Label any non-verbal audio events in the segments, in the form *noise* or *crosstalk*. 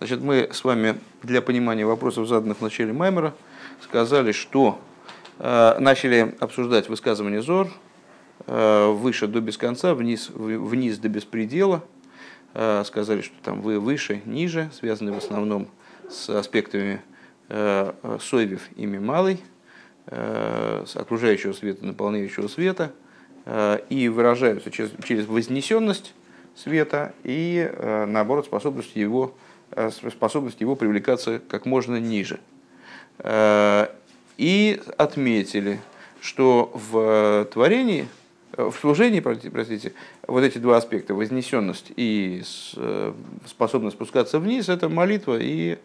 Значит, мы с вами для понимания вопросов, заданных в начале Маймера, сказали, что э, начали обсуждать высказывание Зор э, выше до без конца, вниз, вниз до беспредела. Э, сказали, что там вы выше, ниже, связаны в основном с аспектами э, Сойвев ими малый, э, с окружающего света, наполняющего света, э, и выражаются через, через вознесенность света и, э, наоборот, способность его способность его привлекаться как можно ниже. Э, и отметили, что в творении, э, в служении, простите, вот эти два аспекта, вознесенность и способность спускаться вниз, это молитва и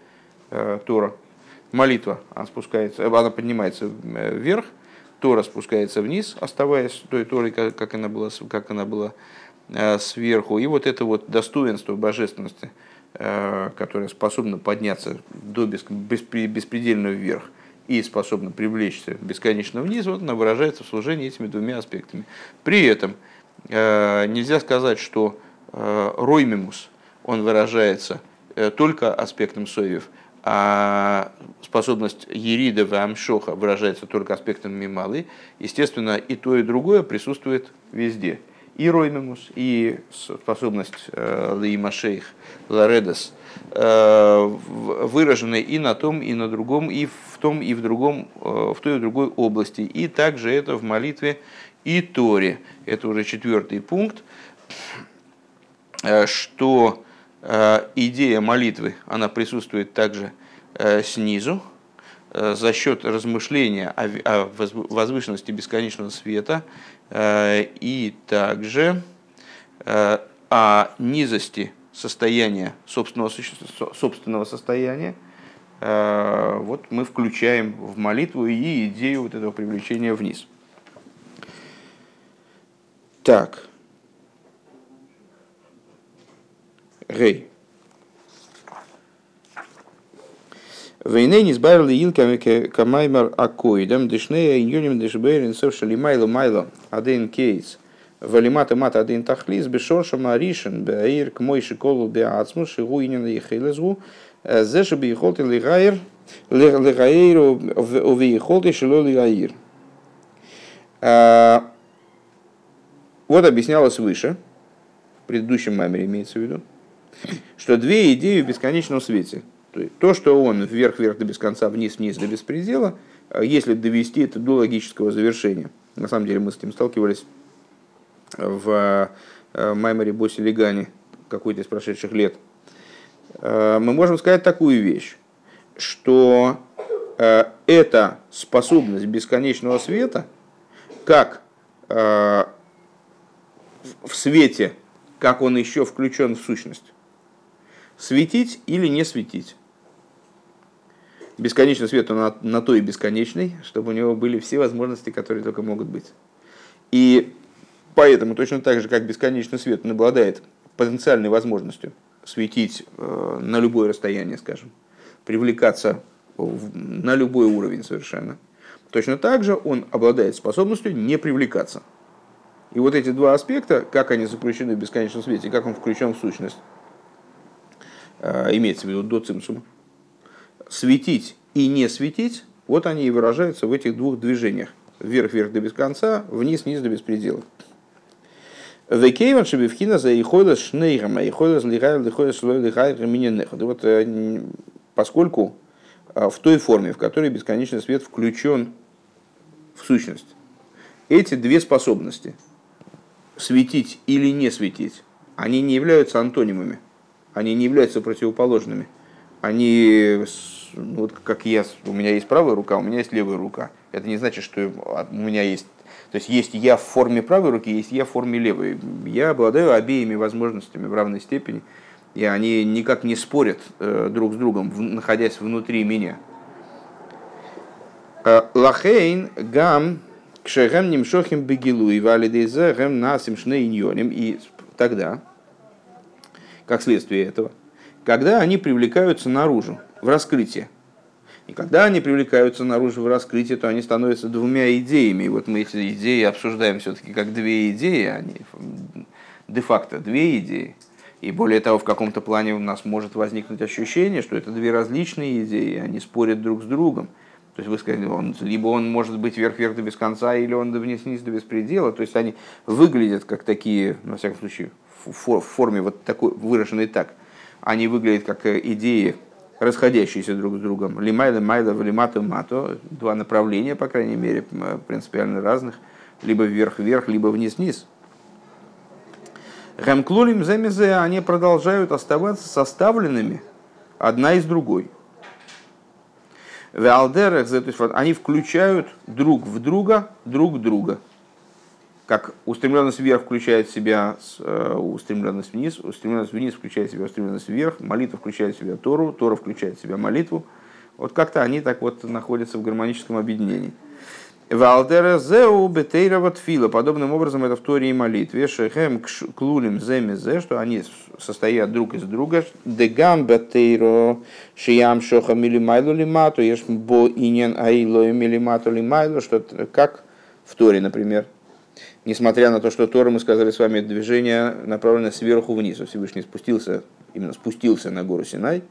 Тора. Молитва, она спускается, она поднимается вверх, Тора спускается вниз, оставаясь той Торой, как она была, как она была сверху. И вот это вот достоинство божественности – Э, которая способна подняться до беспредельного вверх и способна привлечься бесконечно вниз, вот она выражается в служении этими двумя аспектами. При этом э, нельзя сказать, что э, роймимус, он выражается только аспектом соевев, а способность Ерида в Амшоха выражается только аспектом Мималы. Естественно, и то, и другое присутствует везде – и Роймемус, и способность э, Лаимашейх, Ларедес, э, выражены и на том, и на другом, и в том, и в другом, э, в той и в другой области. И также это в молитве и Торе. Это уже четвертый пункт, что идея молитвы, она присутствует также снизу, за счет размышления о возвышенности бесконечного света и также э, о низости состояния собственного, собственного состояния, э, вот мы включаем в молитву и идею вот этого привлечения вниз. Так. Гей. Войны не избавили илками камаймар акоидам, дышнея иньюним дышбейрин совшали майло майло один кейс. Валимата мат один тахлис бешорша маришен беаир к мой шиколу беацму шигуинин и хейлезгу зеша бейхолти лигаир лигаиру увейхолти шило лигаир. Вот объяснялось выше, в предыдущем мамере имеется в виду, что две идеи в бесконечном свете – то, что он вверх-вверх до без конца, вниз-вниз до беспредела, а если довести это до логического завершения. На самом деле мы с этим сталкивались в э, Майморе Боси Легане какой-то из прошедших лет. Э, мы можем сказать такую вещь, что э, эта способность бесконечного света, как в свете, как он еще включен в сущность, светить или не светить. Бесконечный свет, он на, на и бесконечный, чтобы у него были все возможности, которые только могут быть. И поэтому точно так же, как бесконечный свет, он обладает потенциальной возможностью светить э, на любое расстояние, скажем, привлекаться в, на любой уровень совершенно. Точно так же он обладает способностью не привлекаться. И вот эти два аспекта, как они заключены в бесконечном свете, как он включен в сущность, э, имеется в виду до цимсума, светить и не светить, вот они и выражаются в этих двух движениях. Вверх-вверх до без конца, вниз-вниз до беспредела. Векейван шебевхина за ихойлас шнейрам, а ихойлас лихайр лихойлас лихайр миненеха. Вот э, поскольку э, в той форме, в которой бесконечный свет включен в сущность, эти две способности, светить или не светить, они не являются антонимами, они не являются противоположными. Они ну, вот как я, у меня есть правая рука, у меня есть левая рука. Это не значит, что у меня есть, то есть есть я в форме правой руки, есть я в форме левой. Я обладаю обеими возможностями в равной степени, и они никак не спорят э, друг с другом, находясь внутри меня. Э, Лахейн гам кшегем нимшохим бегилу и валидезе гем насим шнейньоним. И тогда, как следствие этого, когда они привлекаются наружу, в раскрытие. И когда они привлекаются наружу в раскрытие, то они становятся двумя идеями. И вот мы эти идеи обсуждаем все-таки как две идеи, они де-факто две идеи. И более того, в каком-то плане у нас может возникнуть ощущение, что это две различные идеи, они спорят друг с другом. То есть вы сказали, он, либо он может быть вверх-вверх до без конца, или он вниз-вниз до беспредела. То есть они выглядят как такие, на всяком случае, в форме вот такой, выраженной так. Они выглядят как э, идеи, расходящиеся друг с другом. Лимайла, майла, лимату, мато. Два направления, по крайней мере, принципиально разных. Либо вверх-вверх, либо вниз-вниз. Гамклулим замезе, они продолжают оставаться составленными одна из другой. В они включают друг в друга, друг друга. Как устремленность вверх включает в себя э, устремленность вниз, устремленность вниз включает в себя устремленность вверх, молитва включает в себя Тору, Тора включает в себя молитву. Вот как-то они так вот находятся в гармоническом объединении. Валдера зеу бетейрова тфила. Подобным образом это в Торе и молитве. Шехем клулим земезе, что они состоят друг из друга. Дегам бетейро шиям шоха милимайлу лимату. Еш бо инен аило милимату лимайлу. Что как в Торе, например. Несмотря на то, что Тора, мы сказали с вами, движение направлено сверху вниз. Всевышний спустился, именно спустился на гору Синай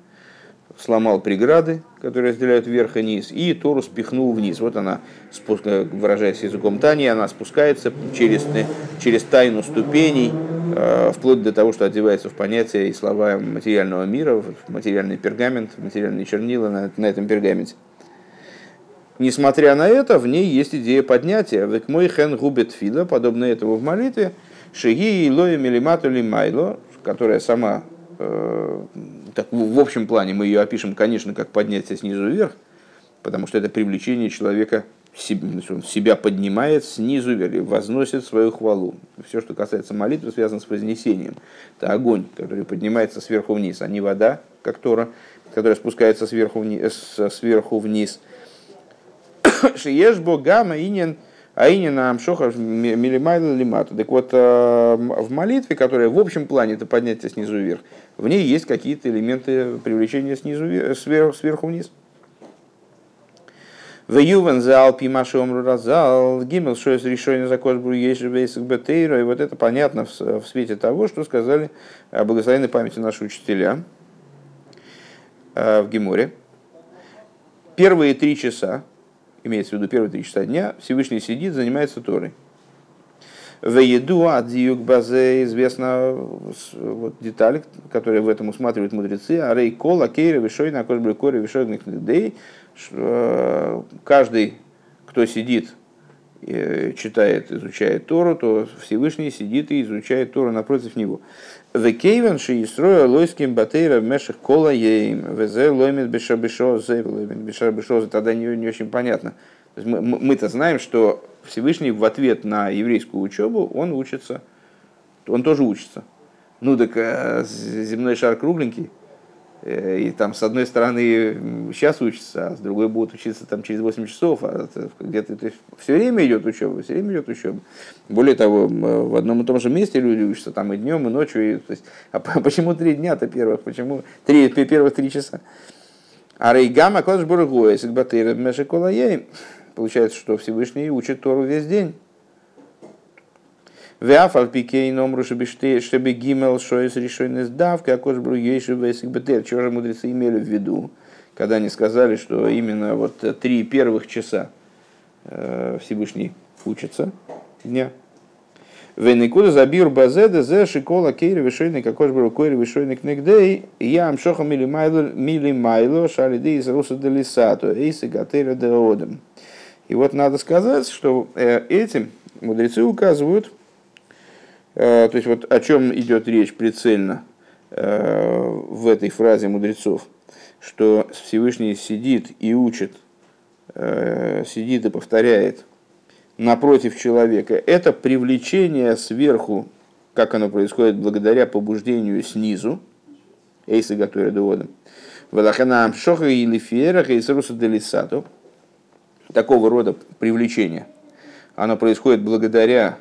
сломал преграды, которые разделяют верх и низ, и Тору спихнул вниз. Вот она, выражаясь языком Тани, она спускается через, через тайну ступеней, э, вплоть до того, что одевается в понятие и слова материального мира, в материальный пергамент, материальные чернила на, на этом пергаменте. Несмотря на это, в ней есть идея поднятия. Век мой хен губет фида, подобно этому в молитве, шеги и лоя милимату лимайло, которая сама э, так, в общем плане мы ее опишем, конечно, как поднятие снизу вверх, потому что это привлечение человека, он себя поднимает снизу вверх, возносит свою хвалу. Все, что касается молитвы, связано с вознесением. Это огонь, который поднимается сверху вниз, а не вода, как Тора, которая спускается сверху вниз. Сверху вниз. *coughs* Шиеш богама инин Аинина Амшоха Милимайла Лимату. Так вот, э, в молитве, которая в общем плане это поднятие снизу вверх, в ней есть какие-то элементы привлечения снизу вверх, сверху, вниз. В Ювен зал пимаши омру разал, гимел есть решение за есть бейсик бетейра. И вот это понятно в, в свете того, что сказали о благословенной памяти наши учителя э, в Гиморе. Первые три часа имеется в виду первые три часа дня, Всевышний сидит, занимается Торой. В еду от базе известна вот, деталь, которая в этом усматривают мудрецы. А рей кола кейра вишой на кожбре коре вишой дей. Э, каждый, кто сидит, читает, изучает Тору, то Всевышний сидит и изучает Тору напротив него. В кейвен шиистроя лойским батейра в мешах кола ейм, везе лоймит бешабешо бешабешо, тогда не, не очень понятно. Мы, мы-то знаем, что Всевышний в ответ на еврейскую учебу, он учится, он тоже учится. Ну так э, земной шар кругленький, и там с одной стороны сейчас учатся, а с другой будут учиться там через 8 часов, а где-то то есть, все время идет учеба, все время идет учеба. Более того, в одном и том же месте люди учатся там и днем, и ночью. И, то есть, а *laughs* почему три дня-то первых? Почему три, первых три часа? А Рейгама Кодж Бургуэ, Сигбатыр Мешеколаей, получается, что Всевышний учит Тору весь день. Веафал пикей номру чтобы гимел шоис решенный сдавка, а кож бруейший весик бетер. Чего же мудрецы имели в виду, когда они сказали, что именно вот три первых часа э, Всевышний учится дня. Веникуда забир базеда зе шикола кейри вишойный какой же был койри вишойный книгдей я амшоха мили майло мили майло шалиды из руса делисато эйсы гатера. И вот надо сказать, что э, этим мудрецы указывают Э, то есть вот о чем идет речь прицельно э, в этой фразе мудрецов, что Всевышний сидит и учит, э, сидит и повторяет напротив человека. Это привлечение сверху, как оно происходит благодаря побуждению снизу, эйсы готовя доводом. Валаханам шоха или фиерах и делисату. Такого рода привлечение. Оно происходит благодаря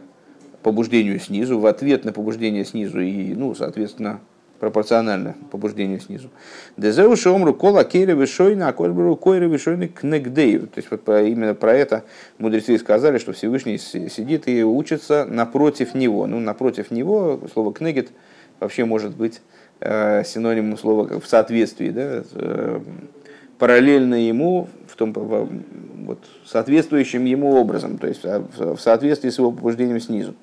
побуждению снизу, в ответ на побуждение снизу и, ну, соответственно, пропорционально побуждению снизу. Дезеу шомру кола кейре вишойна, а кольбру койре вишойна кнегдею. То есть вот именно про это мудрецы сказали, что Всевышний сидит и учится напротив него. Ну, напротив него, слово кнегет, вообще может быть синонимом слова в соответствии, да, параллельно ему, в том, вот, соответствующим ему образом, то есть в соответствии с его побуждением снизу.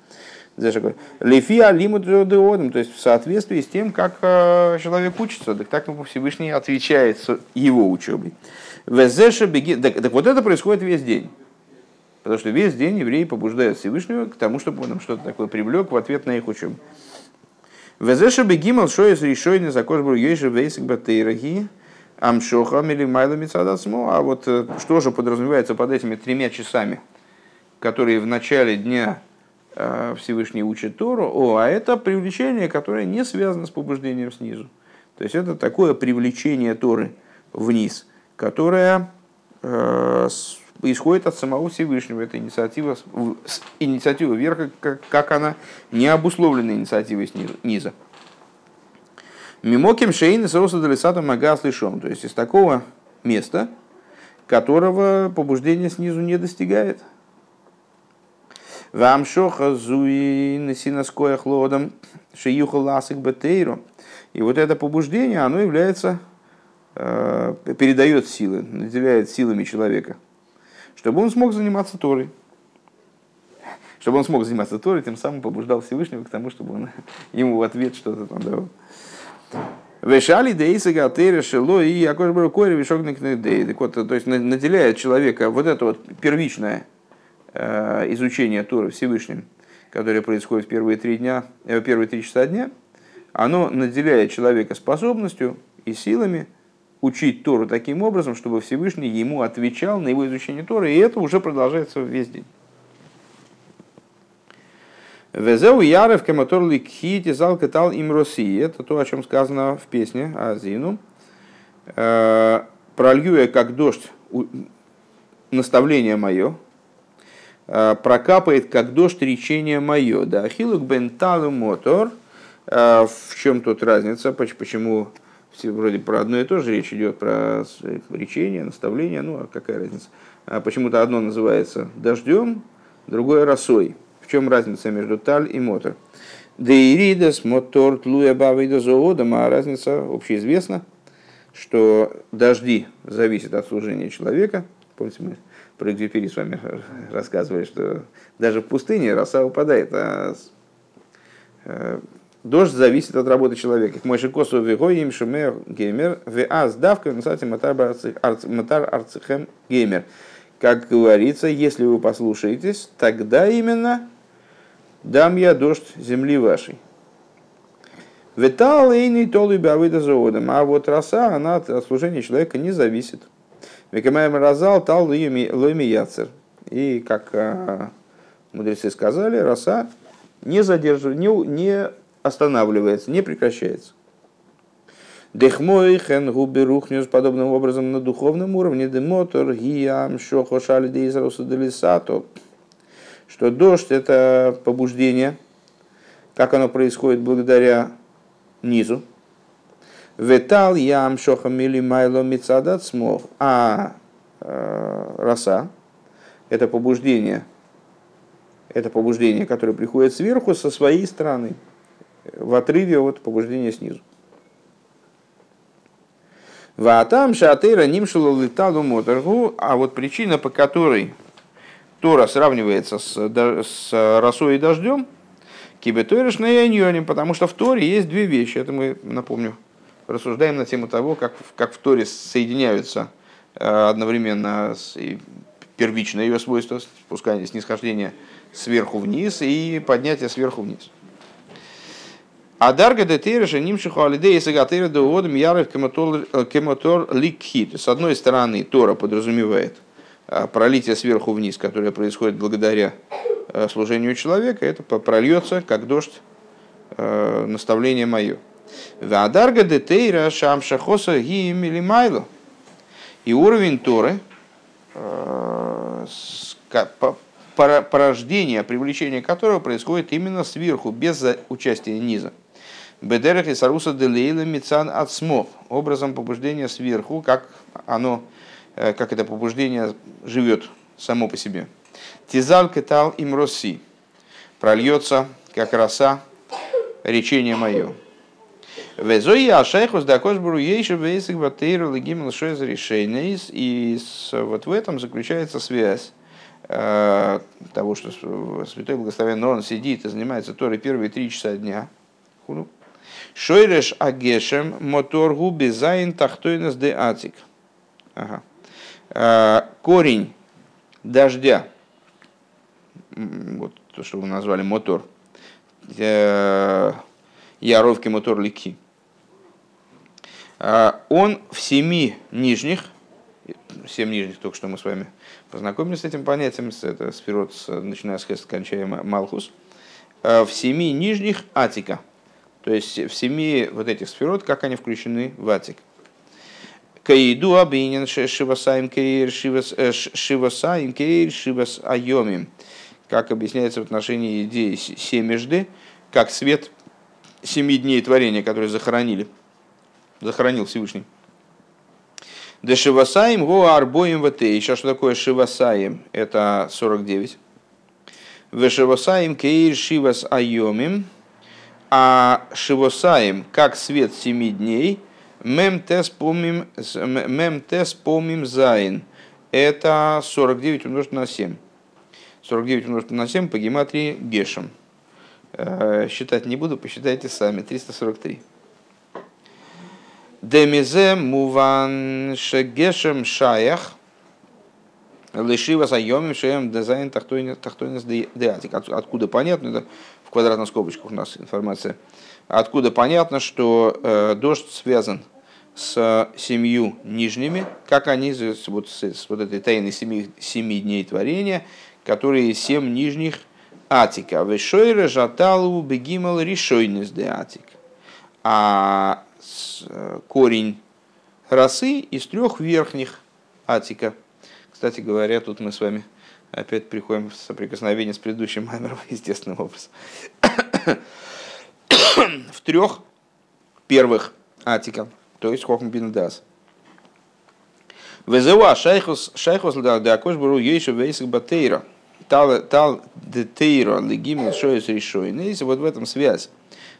Лефия лимут то есть в соответствии с тем, как человек учится, так так Всевышний отвечает его учебой. Так, так вот это происходит весь день. Потому что весь день евреи побуждают Всевышнего к тому, чтобы он им что-то такое привлек в ответ на их учебу. Везеша бегимал шоес решойный закош был ейши вейсик батейраги амшоха или майла мицадасмо. А вот э, что же подразумевается под этими тремя часами, которые в начале дня э, Всевышний учит Тору, о, а это привлечение, которое не связано с побуждением снизу. То есть это такое привлечение Торы вниз – которая э, исходит от самого Всевышнего. Это инициатива, инициатива верха, как она не обусловлена инициативой снизу, низа. Мимоким шейн с роса магас лишом. То есть из такого места, которого побуждение снизу не достигает. Вам шоха зуи насинаскоя хлодом шиюха ласик бетейру. И вот это побуждение, оно является Э, передает силы, наделяет силами человека, чтобы он смог заниматься Торой. Чтобы он смог заниматься Торой, тем самым побуждал Всевышнего к тому, чтобы он *laughs* ему в ответ что-то там давал. Вешали дейса гатера шело и якош бракори вишогник Так вот, то есть наделяет человека вот это вот первичное э, изучение Торы Всевышним, которое происходит в первые три дня, э, первые три часа дня, оно наделяет человека способностью и силами учить Тору таким образом, чтобы Всевышний ему отвечал на его изучение Торы, и это уже продолжается весь день. Везеу Ярев Каматор Ликхити Зал Катал им России. Это то, о чем сказано в песне Азину. «Э, Пролью я как дождь наставление мое, э, прокапает как дождь речение мое. Да, Хилук Бенталу Мотор. Э, в чем тут разница? Почему все вроде про одно и то же речь идет, про речение, наставление, ну а какая разница? Почему-то одно называется дождем, другое росой. Чем разница между таль и мотор? Деиридас, мотор, тлуя бавида зоодом, а разница общеизвестна, что дожди зависят от служения человека. Помните, мы про Экзюпери с вами рассказывали, что даже в пустыне роса упадает, а Дождь зависит от работы человека. Мой шикосу вегоим шумер геймер веаз давка кстати матар арцихем геймер. Как говорится, если вы послушаетесь, тогда именно дам я дождь земли вашей. Ветал и не толы бавыда заводом. А вот роса, она от служения человека не зависит. Векамаем разал тал ломи яцер. И как а, мудрецы сказали, роса не задерживает, не, не останавливается, не прекращается. Дехмой хен губи рухнешь подобным образом на духовном уровне демотор гиам шохо шали дейзрауса делисато, что дождь это побуждение, как оно происходит благодаря низу. Ветал ям шоха мили майло мицадат смог, а э, роса это побуждение, это побуждение, которое приходит сверху со своей стороны – в отрыве от побуждения снизу. Ватам шатыра нимшила леталу моторгу, а вот причина, по которой Тора сравнивается с, с росой и дождем, кибетойриш на яньоним, потому что в Торе есть две вещи, это мы, напомню, рассуждаем на тему того, как, как в Торе соединяются э, одновременно с, первичное ее свойство, спускание, снисхождение сверху вниз и поднятие сверху вниз. А дарга де нимшиху алидея сагатыра де уодом яров э, ликхит. С одной стороны, Тора подразумевает пролитие сверху вниз, которое происходит благодаря э, служению человека, это прольется, как дождь, наставление мое. Вадарга де тейра шам шахоса гиим или майло. И уровень Торы, порождение, привлечение которого происходит именно сверху, без участия низа. Бедерах и Саруса Делейла Мицан Ацмов. Образом побуждения сверху, как оно, э, как это побуждение живет само по себе. Тизаль Кетал им Роси. Прольется, как роса речение мое. Везои ашайхус дакош бру ейши вейсик батейру легимл шойз решейнейс. И вот в этом заключается связь э, того, что Святой Благословенный он сидит и занимается Торой первые три часа дня. Шойреш агешем моторгу безайн тахтойнес де атик. Ага. Э, корень дождя, вот то, что вы назвали мотор, э, Яровки мотор лики. А, он в семи нижних, семь нижних, только что мы с вами познакомились с этим понятием, это сферот, начиная с Хест, кончая Малхус, в семи нижних атика, то есть в семи вот этих сферот, как они включены в атик. Каиду абинин шивасаим кейр э, шивасаим кейр шивас айомим. Как объясняется в отношении идеи семежды, как свет семи дней творения, которые захоронили, захоронил Всевышний. Да Шивасаем го арбоим вт. Сейчас что такое Шивасаем? Это 49. В Шивасаем кейр Шивас айомим. А Шивасаем, как свет семи дней, מ״ט פעמים, ז׳. Это 49 умножить на 7. 49 умножить на 7 по гематрии גשם. Э, считать не буду, посчитайте сами. 343. דמזה מובן שגשם שייך לשבעת הימים שהם ז׳ תחתונות דעתיק. Откуда понятно, это в квадратных скобочках у нас информация. Откуда понятно, что э, дождь связан с семью нижними, как они вот с, с вот этой тайной семи, семи дней творения, которые семь нижних атика. Вешойра жаталу бегимал решойнес де атик. А э, корень росы из трех верхних атика. Кстати говоря, тут мы с вами опять приходим в соприкосновение с предыдущим маймером, *laughs* естественным образом. *coughs* в трех первых атика, то есть хохм бин дас. Везеуа шайхус шайхус да акош буру ейшу вейсик батейра тал, тал детейро легимил шоес решойнейс. Вот в этом связь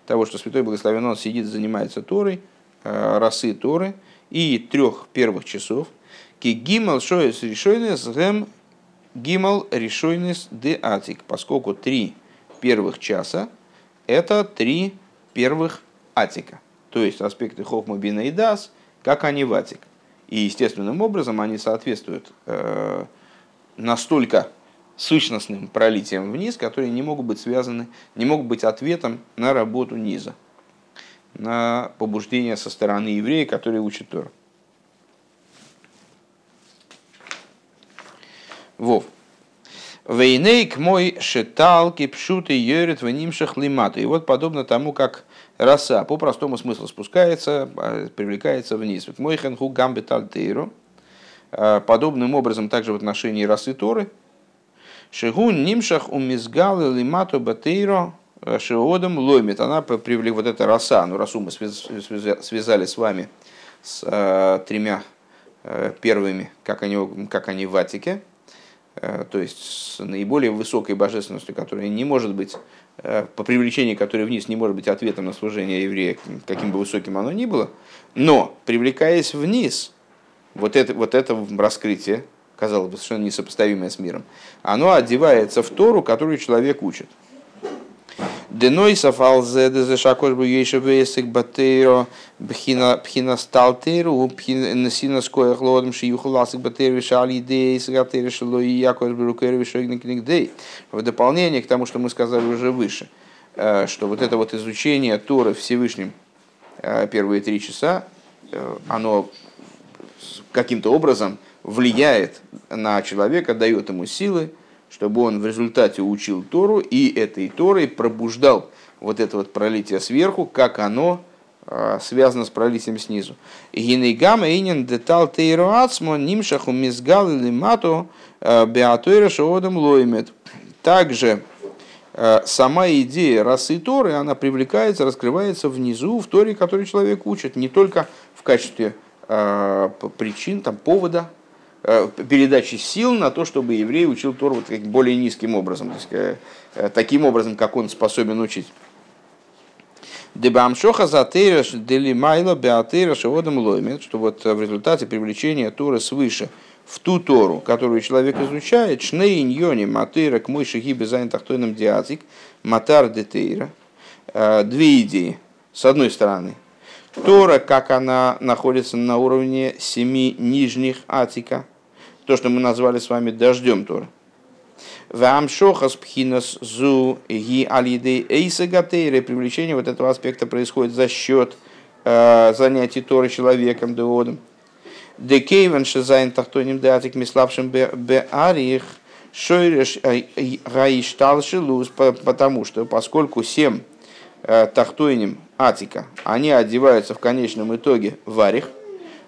того, что Святой Благословен он сидит, занимается Торой, э, расы Торы и трех первых часов. Ки гимал шоес решойнес гэм гимал решойнес де атик. Поскольку три первых часа это три первых атика. То есть аспекты хохма бина и дас, как они в атик. И естественным образом они соответствуют э, настолько сущностным пролитием вниз, которые не могут быть связаны, не могут быть ответом на работу низа, на побуждение со стороны еврея, которые учат Тор. Вов. Вейнейк мой шеталки пшуты йорит в нимшах лимата. И вот подобно тому, как роса по простому смыслу спускается, а, привлекается вниз. Мой хенху гамбет альтейру. А, подобным образом также в отношении росы Торы – Шигун нимшах у мизгалы лимату батейро э, шиодом ломит. Она привлекла вот эта роса. Ну, росу мы связали с вами с тремя первыми, как они, как они в Атике. Э, то есть с наиболее высокой божественностью, которая не может быть, э, по привлечению которой вниз не может быть ответом на служение еврея, каким бы высоким оно ни было. Но, привлекаясь вниз, вот это, вот это раскрытие, казалось бы, совершенно несопоставимое с миром, оно одевается в Тору, которую человек учит. Денойса фалзе дезешакош бу ейше весик батейро пхина сталтеру пхина скоя хлодом шиюху ласик батейро вишали идеи сгатейро шило и якош бу рукейро вишойгна книгдей. В дополнение к тому, что мы сказали уже выше, э, что вот это вот изучение Торы Всевышним э, первые три часа, э, оно каким-то образом влияет на человека, дает ему силы, чтобы он в результате учил Тору и этой Торой пробуждал вот это вот пролитие сверху, как оно а, связано с пролитием снизу. Гинейгама инин детал тейроацмо нимшаху мизгал или мато а, беатойра шоодом лоймет. Также а, сама идея расы Торы, она привлекается, раскрывается внизу в Торе, который человек учит, не только в качестве причин, там, повода передачи сил на то, чтобы еврей учил Тору вот более низким образом, то есть, э, таким образом, как он способен учить. Дебамшоха затыраш дели майла беатыра шеводом лоймет, что вот в результате привлечения Торы свыше в ту Тору, которую человек изучает, шней иньони матыра к мой шаги безайн матар детейра, э, две идеи. С одной стороны, Тора, как она находится на уровне семи нижних атика, то, что мы назвали с вами дождем Тора. Вамшохас пхинас зу ги алиды эйса гатейры. Привлечение вот этого аспекта происходит за счет э, занятий Торы человеком деодом. Декейвен шизайн тахтоним деатик миславшим бе арих шойреш гаиштал шилус, потому что поскольку семь э, тахтойним атика, они одеваются в конечном итоге в арих,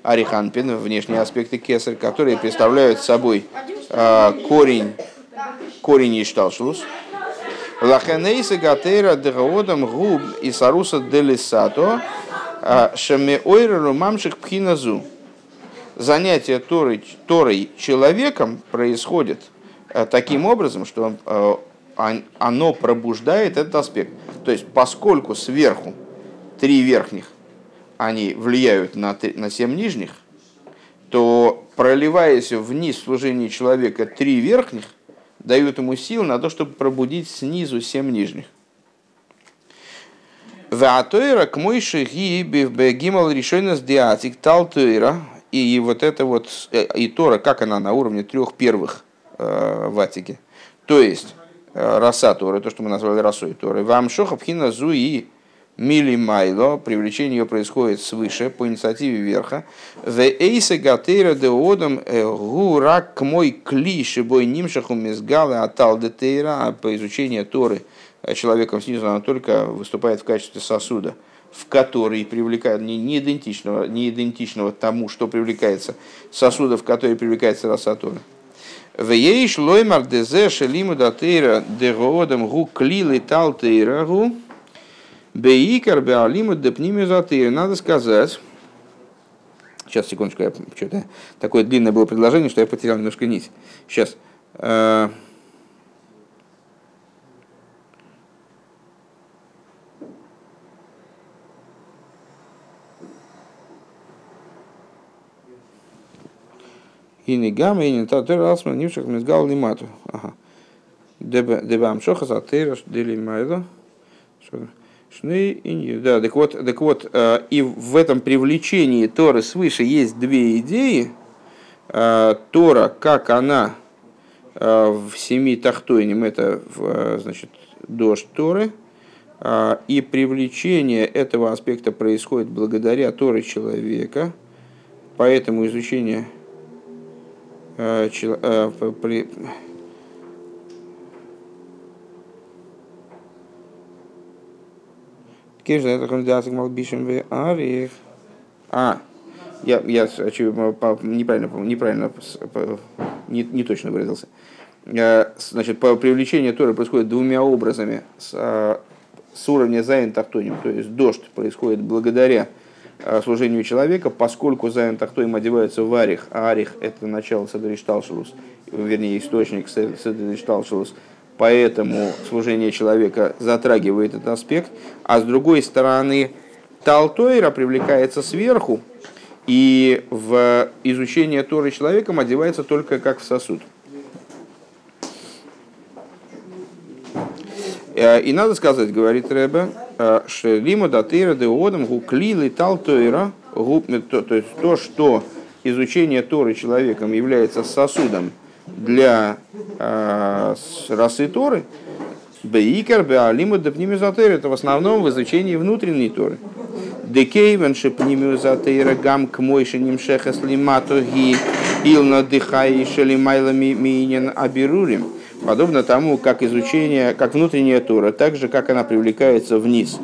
ариханпин, внешние аспекты кесарь, которые представляют собой э, корень корень Ишталшус. Лахенейса гатера дегаодам губ и саруса делисато а, шаме ойреру мамших пхиназу. Занятие Торой, Торой человеком происходит а, таким образом, что оно пробуждает этот аспект. То есть, поскольку сверху три верхних, они влияют на, на семь нижних, то проливаясь вниз в служении человека три верхних – дают ему сил на то, чтобы пробудить снизу семь нижних. Ваатойра к мойши гимал решойна с диатик талтойра. И вот это вот, э, и Тора, как она на уровне трех первых э, в Атике. То есть, э, раса Торы, то, что мы назвали расой Торы. Вам шохабхина зуи мили майло, привлечение ее происходит свыше, по инициативе верха. В эйсе гатейра деодом э, гурак мой клиши бой нимшаху мизгалы атал детейра, а по изучению Торы э, человеком снизу она только выступает в качестве сосуда, в который привлекает не, не, идентичного, не идентичного тому, что привлекается, сосуда, в который привлекается раса Торы. В ейш лоймар дезе шелиму датейра дегоодом гу клилы тал тейра гу Бейкар беалиму депнимизатыр. Надо сказать, сейчас, секундочку, я что-то такое длинное было предложение, что я потерял немножко нить. Сейчас. Э, и не гамма, и не татер, алсман, нивших мизгал лимату. Ага. Дебам шоха, затыраш, дели майда. Что-то. Да, так вот, так вот, э, и в этом привлечении Торы свыше есть две идеи. Э, Тора, как она э, в семи тахтойнем, это значит, дождь Торы, и привлечение этого аспекта происходит благодаря Торе человека, поэтому изучение Кеш это кандидатик малбишем в арих. А, я, я неправильно, неправильно не, не точно выразился. Значит, по привлечению Торы происходит двумя образами. С, с уровня Зайн Тахтоним, то есть дождь происходит благодаря служению человека, поскольку Зайн Тахтоним одевается в Арих, а Арих это начало Седришталшилус, вернее источник Седришталшилус, поэтому служение человека затрагивает этот аспект, а с другой стороны Талтойра привлекается сверху, и в изучение Торы человеком одевается только как в сосуд. Э, и надо сказать, говорит Рэбе, э, что лима датыра деодам гуклили талтойра, э, то есть то, что изучение Торы человеком является сосудом для э, расы Торы, Бейкер, Беалима, Депнимизатер, это в основном в изучении внутренней Торы. Декейвен шепнимизатера гам к мойши нимшеха слиматоги илна дыхай шелимайла минин абирурим. Подобно тому, как изучение, как внутренняя Тора, так же, как она привлекается вниз.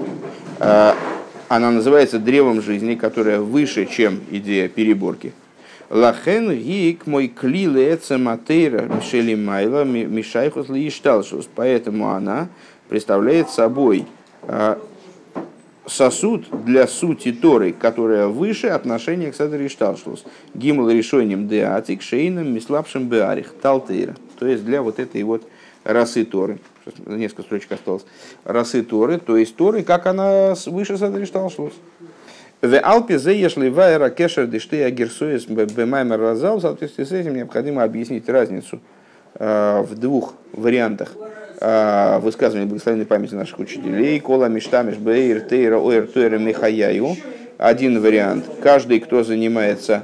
Э, она называется древом жизни, которая выше, чем идея переборки. Лахен гик мой клилы эцематейра Мишели Майла Мишайхус Лишталшус. Поэтому она представляет собой а, сосуд для сути Торы, которая выше отношения к Седри Шталшус. Гимл решением деатик шейном мислапшим беарих талтейра. То есть для вот этой вот расы Торы, несколько строчек осталось, расы Торы, то есть Торы, как она выше Садришталшлос. В Алпе заешли вайра кешер дешты агерсуес бемаймер разал, в соответствии с этим необходимо объяснить разницу в двух вариантах высказывания благословенной памяти наших учителей. Кола миштамиш бейр тейра оэр туэра михаяю. Один вариант. Каждый, кто занимается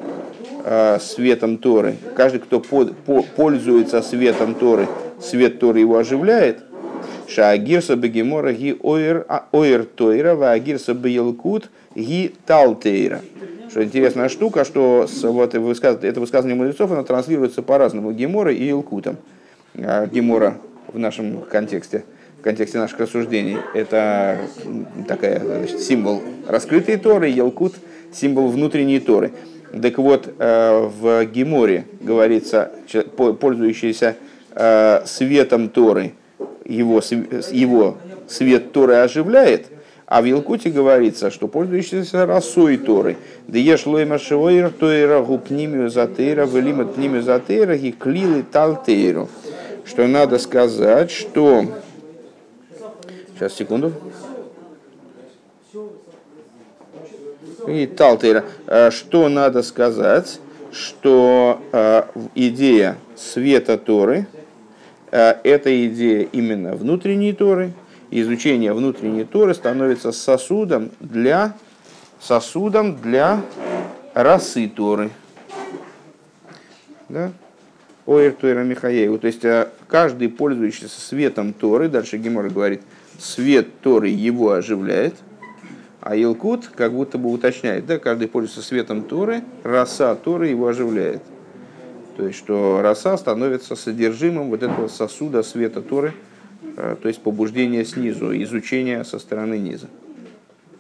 светом Торы, каждый, кто под, по, пользуется светом Торы, свет Торы его оживляет. Шаагирса бегемора ги оэр, оэр тойра, ваагирса бейлкут – ги талтейра. Что интересная штука, что вот это высказывание мудрецов, оно транслируется по-разному Гемора и Илкутом. А Гемора в нашем контексте, в контексте наших рассуждений, это такая, значит, символ раскрытой Торы, Елкут – символ внутренней Торы. Так вот, э, в Геморе говорится, пользующийся э, светом Торы, его, его свет Торы оживляет – а в Илкуте говорится, что пользующийся росой Торы, да ешь лойма шивойр тойра гупнимию затейра, велимат пнимию затейра, и клилы талтейру. Что надо сказать, что... Сейчас, секунду. И Талтейра. Э, что надо сказать, что э, идея света Торы, э, это идея именно внутренней Торы, изучение внутренней Торы становится сосудом для, сосудом для расы Торы. Да? Оэр Тойра Михаеву. То есть э, каждый, пользующийся светом Торы, дальше Гемора говорит, свет Торы его оживляет, а Илкут как будто бы уточняет, да, каждый пользуется светом Торы, роса Торы его оживляет. То есть, что роса становится содержимым вот этого сосуда света Торы, Э, то есть побуждение снизу, изучение со стороны низа.